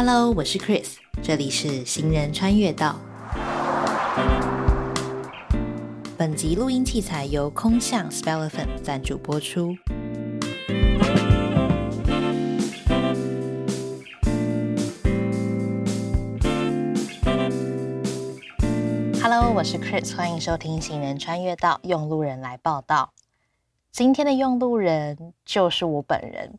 Hello，我是 Chris，这里是行人穿越道。本集录音器材由空象 Spelephant 赞助播出。Hello，我是 Chris，欢迎收听行人穿越道，用路人来报道。今天的用路人就是我本人。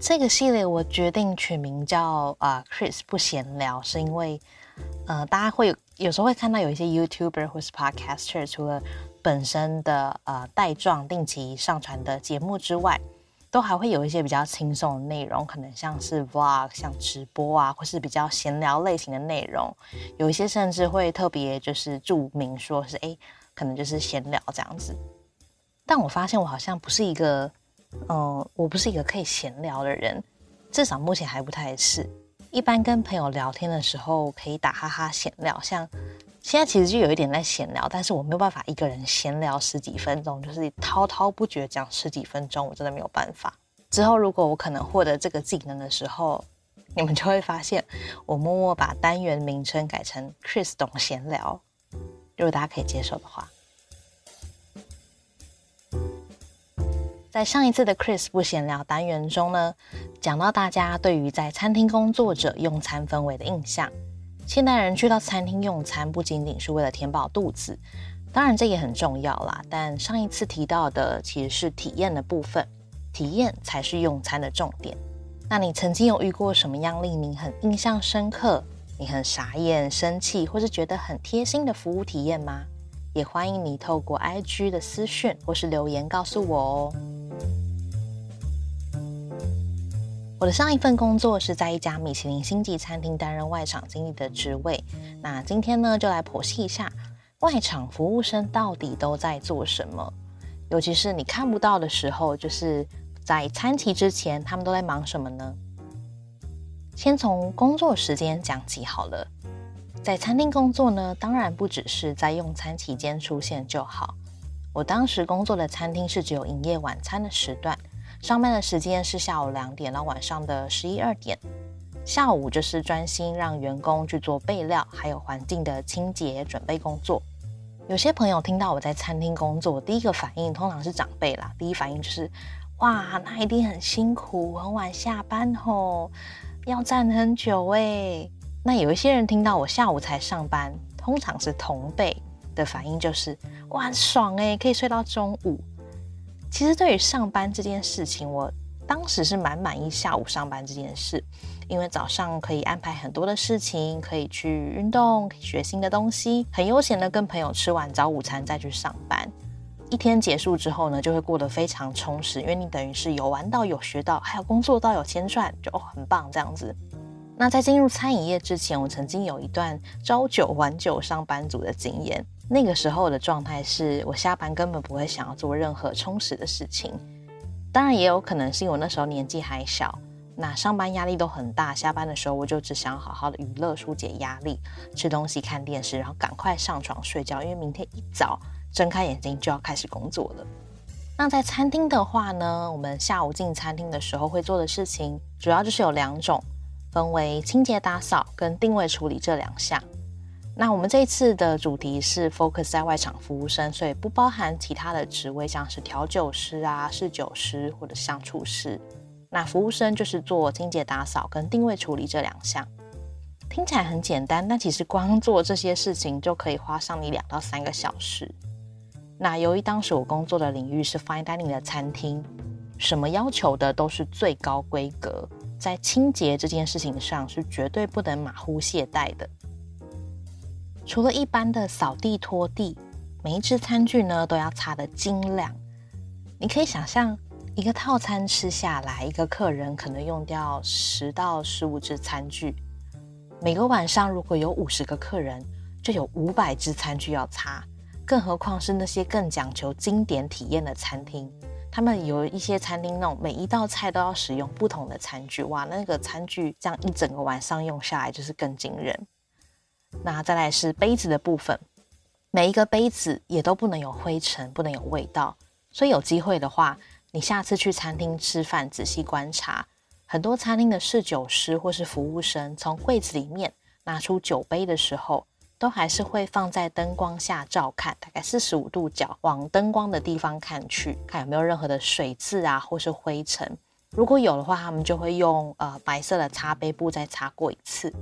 这个系列我决定取名叫啊 Chris 不闲聊，是因为呃大家会有有时候会看到有一些 YouTuber 或是 Podcaster，除了本身的呃带状定期上传的节目之外，都还会有一些比较轻松的内容，可能像是 Vlog、像直播啊，或是比较闲聊类型的内容。有一些甚至会特别就是注明说是哎，可能就是闲聊这样子。但我发现我好像不是一个。嗯，我不是一个可以闲聊的人，至少目前还不太是。一般跟朋友聊天的时候，可以打哈哈闲聊。像现在其实就有一点在闲聊，但是我没有办法一个人闲聊十几分钟，就是滔滔不绝讲十几分钟，我真的没有办法。之后如果我可能获得这个技能的时候，你们就会发现我默默把单元名称改成 Chris 懂闲聊，如果大家可以接受的话。在上一次的 Chris 不闲聊单元中呢，讲到大家对于在餐厅工作者用餐氛围的印象。现代人去到餐厅用餐，不仅仅是为了填饱肚子，当然这也很重要啦。但上一次提到的其实是体验的部分，体验才是用餐的重点。那你曾经有遇过什么样令你很印象深刻、你很傻眼、生气，或是觉得很贴心的服务体验吗？也欢迎你透过 IG 的私讯或是留言告诉我哦。我的上一份工作是在一家米其林星级餐厅担任外场经理的职位。那今天呢，就来剖析一下外场服务生到底都在做什么，尤其是你看不到的时候，就是在餐期之前，他们都在忙什么呢？先从工作时间讲起好了。在餐厅工作呢，当然不只是在用餐期间出现就好。我当时工作的餐厅是只有营业晚餐的时段，上班的时间是下午两点到晚上的十一二点。下午就是专心让员工去做备料，还有环境的清洁准备工作。有些朋友听到我在餐厅工作，第一个反应通常是长辈啦，第一反应就是哇，那一定很辛苦，很晚下班吼，要站很久哎。那有一些人听到我下午才上班，通常是同辈的反应就是哇爽哎，可以睡到中午。其实对于上班这件事情，我当时是蛮满意下午上班这件事，因为早上可以安排很多的事情，可以去运动，学新的东西，很悠闲的跟朋友吃完早午餐再去上班。一天结束之后呢，就会过得非常充实，因为你等于是有玩到、有学到，还有工作到有钱赚，就哦很棒这样子。那在进入餐饮业之前，我曾经有一段朝九晚九上班族的经验。那个时候的状态是我下班根本不会想要做任何充实的事情。当然，也有可能是因为我那时候年纪还小，那上班压力都很大。下班的时候，我就只想好好的娱乐、疏解压力，吃东西、看电视，然后赶快上床睡觉，因为明天一早睁开眼睛就要开始工作了。那在餐厅的话呢，我们下午进餐厅的时候会做的事情，主要就是有两种。分为清洁打扫跟定位处理这两项。那我们这一次的主题是 focus 在外场服务生，所以不包含其他的职位，像是调酒师啊、侍酒师或者像厨师。那服务生就是做清洁打扫跟定位处理这两项。听起来很简单，但其实光做这些事情就可以花上你两到三个小时。那由于当时我工作的领域是 fine dining 的餐厅，什么要求的都是最高规格。在清洁这件事情上是绝对不能马虎懈怠的。除了一般的扫地拖地，每一只餐具呢都要擦得精亮。你可以想象，一个套餐吃下来，一个客人可能用掉十到十五只餐具。每个晚上如果有五十个客人，就有五百只餐具要擦。更何况是那些更讲求经典体验的餐厅。他们有一些餐厅那种每一道菜都要使用不同的餐具，哇，那个餐具这样一整个晚上用下来就是更惊人。那再来是杯子的部分，每一个杯子也都不能有灰尘，不能有味道。所以有机会的话，你下次去餐厅吃饭，仔细观察，很多餐厅的侍酒师或是服务生从柜子里面拿出酒杯的时候，都还是会放在灯光下照看，大概四十五度角往灯光的地方看去，看有没有任何的水渍啊或是灰尘。如果有的话，他们就会用呃白色的擦杯布再擦过一次。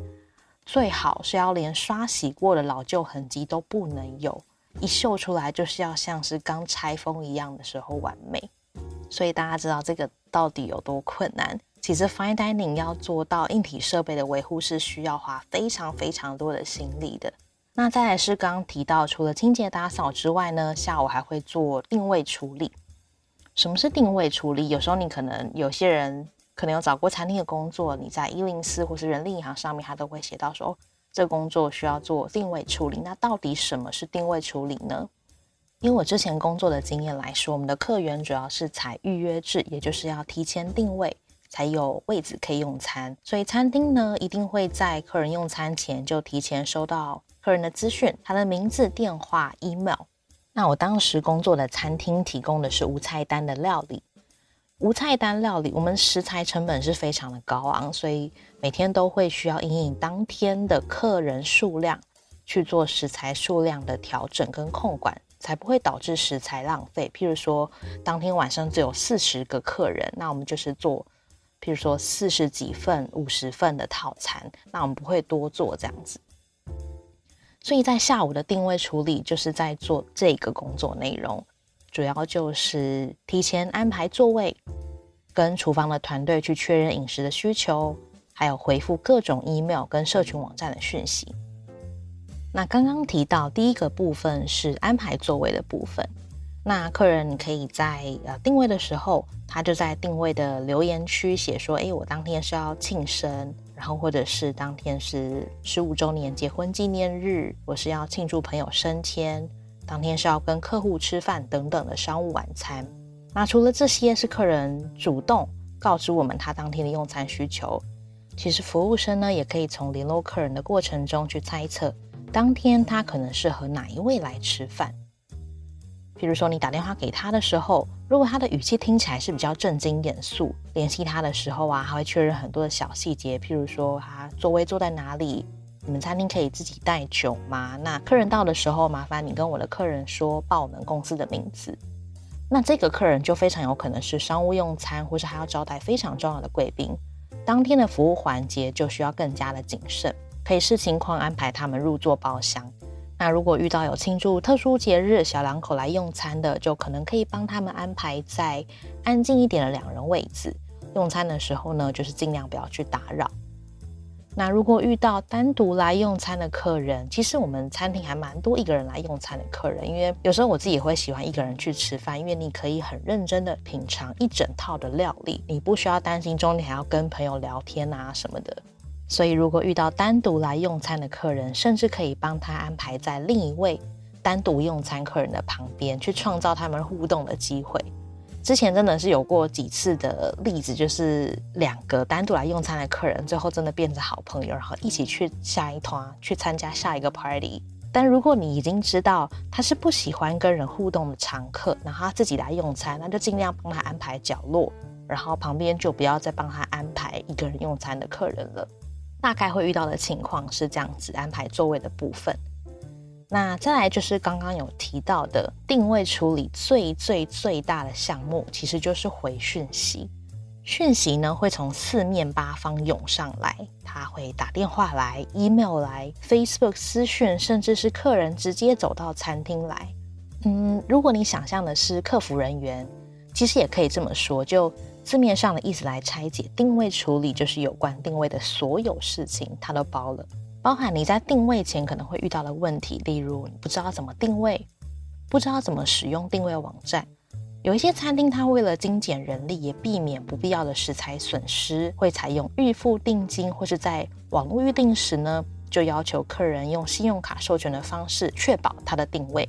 最好是要连刷洗过的老旧痕迹都不能有，一秀出来就是要像是刚拆封一样的时候完美。所以大家知道这个到底有多困难？其实 fine dining 要做到硬体设备的维护是需要花非常非常多的心力的。那再来是刚刚提到，除了清洁打扫之外呢，下午还会做定位处理。什么是定位处理？有时候你可能有些人。可能有找过餐厅的工作，你在一零四或是人力银行上面，他都会写到说，这工作需要做定位处理。那到底什么是定位处理呢？因为我之前工作的经验来说，我们的客源主要是采预约制，也就是要提前定位才有位子可以用餐。所以餐厅呢，一定会在客人用餐前就提前收到客人的资讯，他的名字、电话、email。那我当时工作的餐厅提供的是无菜单的料理。无菜单料理，我们食材成本是非常的高昂，所以每天都会需要因应当天的客人数量去做食材数量的调整跟控管，才不会导致食材浪费。譬如说，当天晚上只有四十个客人，那我们就是做，譬如说四十几份、五十份的套餐，那我们不会多做这样子。所以在下午的定位处理，就是在做这个工作内容。主要就是提前安排座位，跟厨房的团队去确认饮食的需求，还有回复各种 email 跟社群网站的讯息。那刚刚提到第一个部分是安排座位的部分，那客人你可以在呃定位的时候，他就在定位的留言区写说：“哎，我当天是要庆生，然后或者是当天是十五周年结婚纪念日，我是要庆祝朋友升迁。”当天是要跟客户吃饭等等的商务晚餐。那除了这些是客人主动告知我们他当天的用餐需求，其实服务生呢也可以从联络客人的过程中去猜测当天他可能是和哪一位来吃饭。比如说你打电话给他的时候，如果他的语气听起来是比较正经严肃，联系他的时候啊，还会确认很多的小细节，譬如说他座位坐在哪里。你们餐厅可以自己带酒吗？那客人到的时候，麻烦你跟我的客人说报我们公司的名字。那这个客人就非常有可能是商务用餐，或是还要招待非常重要的贵宾。当天的服务环节就需要更加的谨慎，可以视情况安排他们入座包厢。那如果遇到有庆祝特殊节日小两口来用餐的，就可能可以帮他们安排在安静一点的两人位置。用餐的时候呢，就是尽量不要去打扰。那如果遇到单独来用餐的客人，其实我们餐厅还蛮多一个人来用餐的客人，因为有时候我自己也会喜欢一个人去吃饭，因为你可以很认真的品尝一整套的料理，你不需要担心中间还要跟朋友聊天啊什么的。所以如果遇到单独来用餐的客人，甚至可以帮他安排在另一位单独用餐客人的旁边，去创造他们互动的机会。之前真的是有过几次的例子，就是两个单独来用餐的客人，最后真的变成好朋友，然后一起去下一团去参加下一个 party。但如果你已经知道他是不喜欢跟人互动的常客，然后他自己来用餐，那就尽量帮他安排角落，然后旁边就不要再帮他安排一个人用餐的客人了。大概会遇到的情况是这样子安排座位的部分。那再来就是刚刚有提到的定位处理最最最大的项目，其实就是回讯息。讯息呢会从四面八方涌上来，他会打电话来、email 来、Facebook 私讯，甚至是客人直接走到餐厅来。嗯，如果你想象的是客服人员，其实也可以这么说，就字面上的意思来拆解，定位处理就是有关定位的所有事情，他都包了。包含你在定位前可能会遇到的问题，例如你不知道怎么定位，不知道怎么使用定位网站。有一些餐厅，它为了精简人力，也避免不必要的食材损失，会采用预付定金，或是在网络预订时呢，就要求客人用信用卡授权的方式确保它的定位。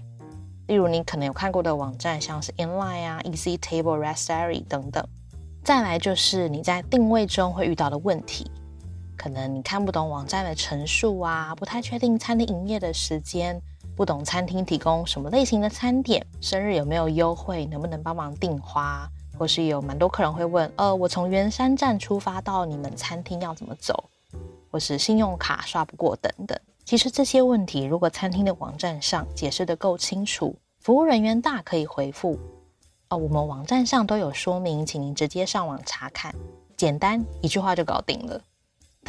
例如你可能有看过的网站，像是 Inline 啊、Easy Table、Restary 等等。再来就是你在定位中会遇到的问题。可能你看不懂网站的陈述啊，不太确定餐厅营业的时间，不懂餐厅提供什么类型的餐点，生日有没有优惠，能不能帮忙订花，或是有蛮多客人会问，呃，我从圆山站出发到你们餐厅要怎么走？或是信用卡刷不过等等。其实这些问题，如果餐厅的网站上解释的够清楚，服务人员大可以回复。哦，我们网站上都有说明，请您直接上网查看，简单一句话就搞定了。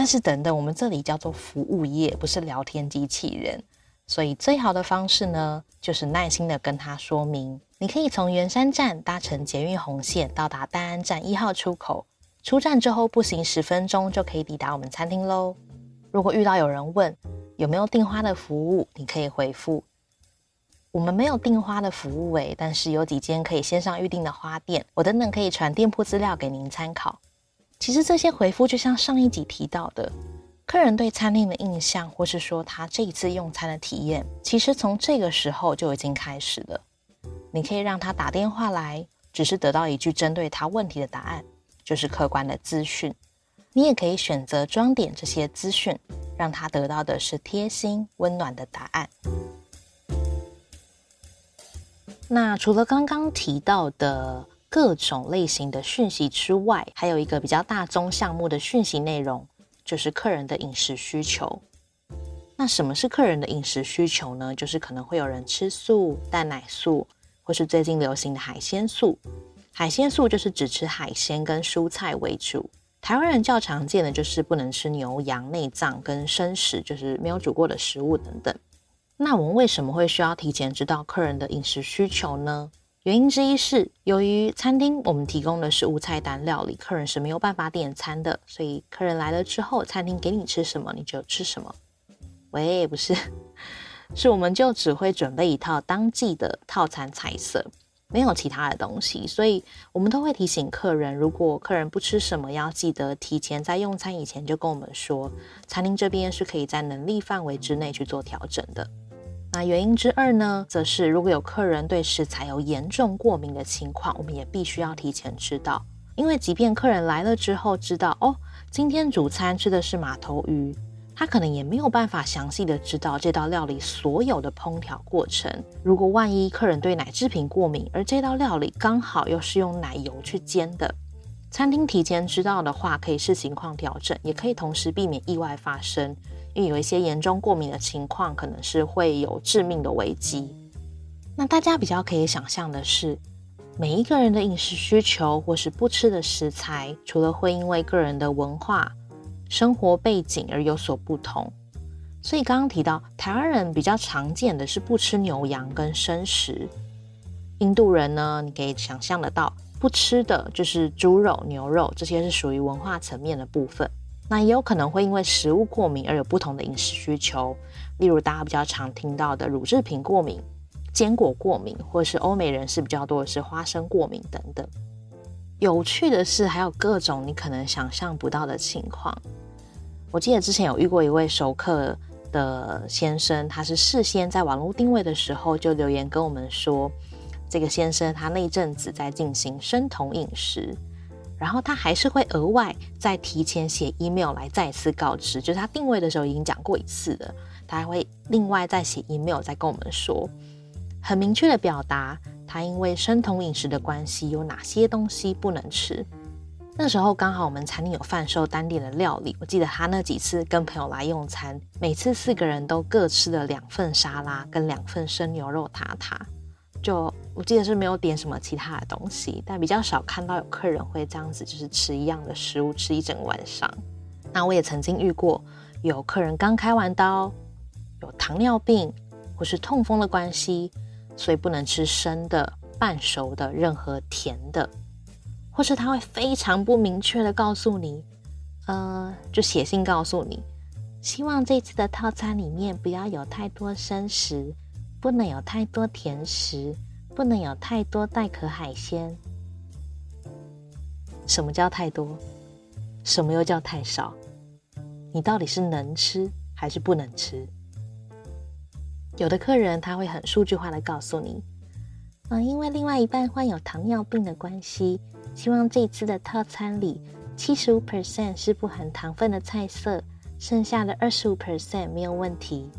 但是等等，我们这里叫做服务业，不是聊天机器人，所以最好的方式呢，就是耐心的跟他说明。你可以从圆山站搭乘捷运红线到达大安站一号出口，出站之后步行十分钟就可以抵达我们餐厅喽。如果遇到有人问有没有订花的服务，你可以回复。我们没有订花的服务诶，但是有几间可以线上预定的花店，我等等可以传店铺资料给您参考。其实这些回复就像上一集提到的，客人对餐厅的印象，或是说他这一次用餐的体验，其实从这个时候就已经开始了。你可以让他打电话来，只是得到一句针对他问题的答案，就是客观的资讯。你也可以选择装点这些资讯，让他得到的是贴心温暖的答案。那除了刚刚提到的各种类型的讯息之外，还有一个比较大宗项目的讯息内容，就是客人的饮食需求。那什么是客人的饮食需求呢？就是可能会有人吃素、蛋奶素，或是最近流行的海鲜素。海鲜素就是只吃海鲜跟蔬菜为主。台湾人较常见的就是不能吃牛羊内脏跟生食，就是没有煮过的食物等等。那我们为什么会需要提前知道客人的饮食需求呢？原因之一是，由于餐厅我们提供的是无菜单料理，客人是没有办法点餐的，所以客人来了之后，餐厅给你吃什么你就吃什么。喂，不是，是我们就只会准备一套当季的套餐菜色，没有其他的东西，所以我们都会提醒客人，如果客人不吃什么，要记得提前在用餐以前就跟我们说，餐厅这边是可以在能力范围之内去做调整的。那原因之二呢，则是如果有客人对食材有严重过敏的情况，我们也必须要提前知道。因为即便客人来了之后知道哦，今天主餐吃的是马头鱼，他可能也没有办法详细的知道这道料理所有的烹调过程。如果万一客人对奶制品过敏，而这道料理刚好又是用奶油去煎的，餐厅提前知道的话，可以视情况调整，也可以同时避免意外发生。因为有一些严重过敏的情况，可能是会有致命的危机。那大家比较可以想象的是，每一个人的饮食需求或是不吃的食材，除了会因为个人的文化、生活背景而有所不同。所以刚刚提到，台湾人比较常见的是不吃牛羊跟生食。印度人呢，你可以想象得到，不吃的就是猪肉、牛肉，这些是属于文化层面的部分。那也有可能会因为食物过敏而有不同的饮食需求，例如大家比较常听到的乳制品过敏、坚果过敏，或是欧美人士比较多的是花生过敏等等。有趣的是，还有各种你可能想象不到的情况。我记得之前有遇过一位熟客的先生，他是事先在网络定位的时候就留言跟我们说，这个先生他那阵子在进行生酮饮食。然后他还是会额外再提前写 email 来再次告知，就是他定位的时候已经讲过一次的，他还会另外再写 email 再跟我们说，很明确的表达他因为生酮饮食的关系有哪些东西不能吃。那时候刚好我们餐厅有贩售单点的料理，我记得他那几次跟朋友来用餐，每次四个人都各吃了两份沙拉跟两份生牛肉塔塔。就我记得是没有点什么其他的东西，但比较少看到有客人会这样子，就是吃一样的食物吃一整晚上。那我也曾经遇过有客人刚开完刀，有糖尿病或是痛风的关系，所以不能吃生的、半熟的、任何甜的，或是他会非常不明确的告诉你，呃，就写信告诉你，希望这次的套餐里面不要有太多生食。不能有太多甜食，不能有太多带壳海鲜。什么叫太多？什么又叫太少？你到底是能吃还是不能吃？有的客人他会很数据化的告诉你，嗯，因为另外一半患有糖尿病的关系，希望这次的套餐里七十五 percent 是不含糖分的菜色，剩下的二十五 percent 没有问题。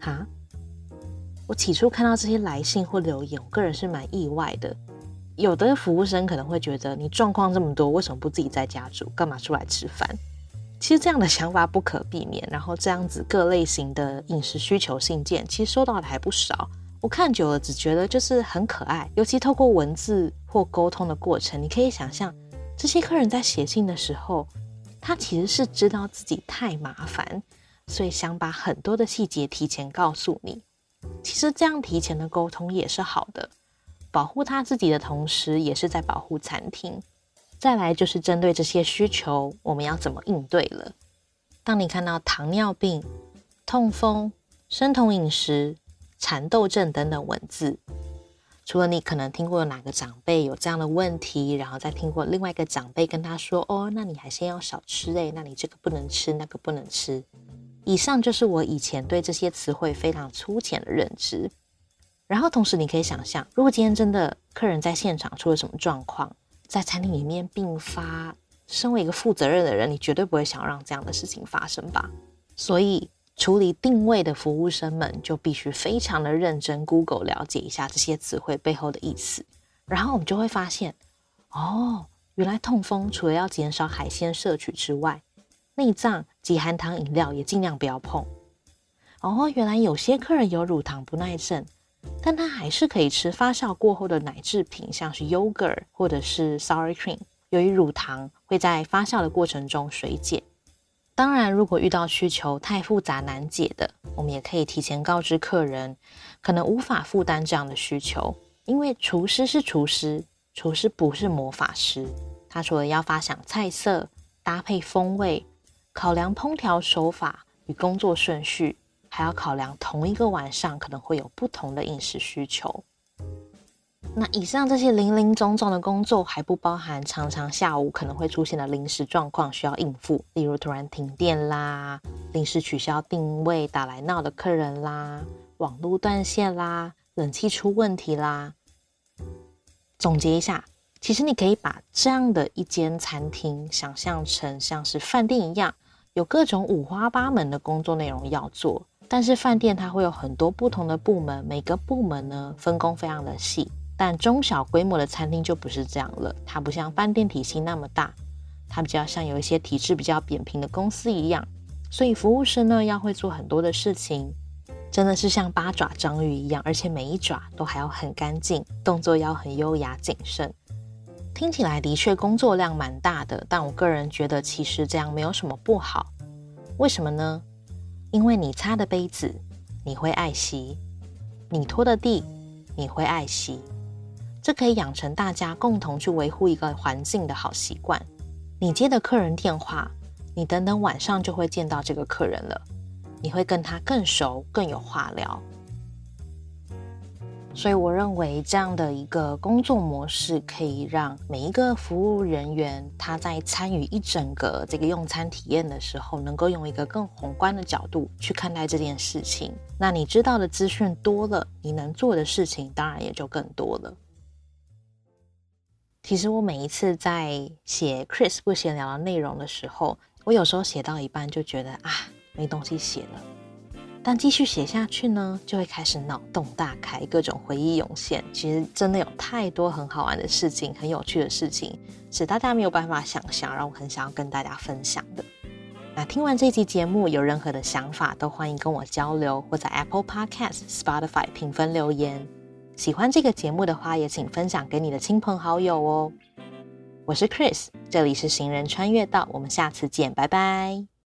哈？我起初看到这些来信或留言，我个人是蛮意外的，有的服务生可能会觉得，你状况这么多，为什么不自己在家煮，干嘛出来吃饭？其实这样的想法不可避免。然后这样子各类型的饮食需求信件，其实收到的还不少。我看久了，只觉得就是很可爱。尤其透过文字或沟通的过程，你可以想象，这些客人在写信的时候，他其实是知道自己太麻烦，所以想把很多的细节提前告诉你。其实这样提前的沟通也是好的，保护他自己的同时，也是在保护餐厅。再来就是针对这些需求，我们要怎么应对了？当你看到糖尿病、痛风、生酮饮食。蚕豆症等等文字，除了你可能听过哪个长辈有这样的问题，然后再听过另外一个长辈跟他说：“哦，那你还先要少吃诶，那你这个不能吃，那个不能吃。”以上就是我以前对这些词汇非常粗浅的认知。然后同时你可以想象，如果今天真的客人在现场出了什么状况，在餐厅里面并发，身为一个负责任的人，你绝对不会想要让这样的事情发生吧？所以。处理定位的服务生们就必须非常的认真，Google 了解一下这些词汇背后的意思，然后我们就会发现，哦，原来痛风除了要减少海鲜摄取之外，内脏及含糖饮料也尽量不要碰。哦，原来有些客人有乳糖不耐症，但他还是可以吃发酵过后的奶制品，像是 yogurt 或者是 sour cream，由于乳糖会在发酵的过程中水解。当然，如果遇到需求太复杂难解的，我们也可以提前告知客人，可能无法负担这样的需求。因为厨师是厨师，厨师不是魔法师。他除了要发想菜色、搭配风味、考量烹调手法与工作顺序，还要考量同一个晚上可能会有不同的饮食需求。那以上这些零零总总的工作，还不包含常常下午可能会出现的临时状况需要应付，例如突然停电啦、临时取消定位打来闹的客人啦、网络断线啦、冷气出问题啦。总结一下，其实你可以把这样的一间餐厅想象成像是饭店一样，有各种五花八门的工作内容要做，但是饭店它会有很多不同的部门，每个部门呢分工非常的细。但中小规模的餐厅就不是这样了，它不像饭店体系那么大，它比较像有一些体制比较扁平的公司一样，所以服务生呢要会做很多的事情，真的是像八爪章鱼一样，而且每一爪都还要很干净，动作要很优雅谨慎。听起来的确工作量蛮大的，但我个人觉得其实这样没有什么不好。为什么呢？因为你擦的杯子你会爱惜，你拖的地你会爱惜。这可以养成大家共同去维护一个环境的好习惯。你接的客人电话，你等等晚上就会见到这个客人了，你会跟他更熟，更有话聊。所以我认为这样的一个工作模式，可以让每一个服务人员他在参与一整个这个用餐体验的时候，能够用一个更宏观的角度去看待这件事情。那你知道的资讯多了，你能做的事情当然也就更多了。其实我每一次在写 Chris 不闲聊的内容的时候，我有时候写到一半就觉得啊，没东西写了。但继续写下去呢，就会开始脑洞大开，各种回忆涌现。其实真的有太多很好玩的事情，很有趣的事情，是大家没有办法想象，让我很想要跟大家分享的。那听完这期节目，有任何的想法都欢迎跟我交流，或在 Apple Podcast、Spotify 评分留言。喜欢这个节目的话，也请分享给你的亲朋好友哦。我是 Chris，这里是行人穿越道，我们下次见，拜拜。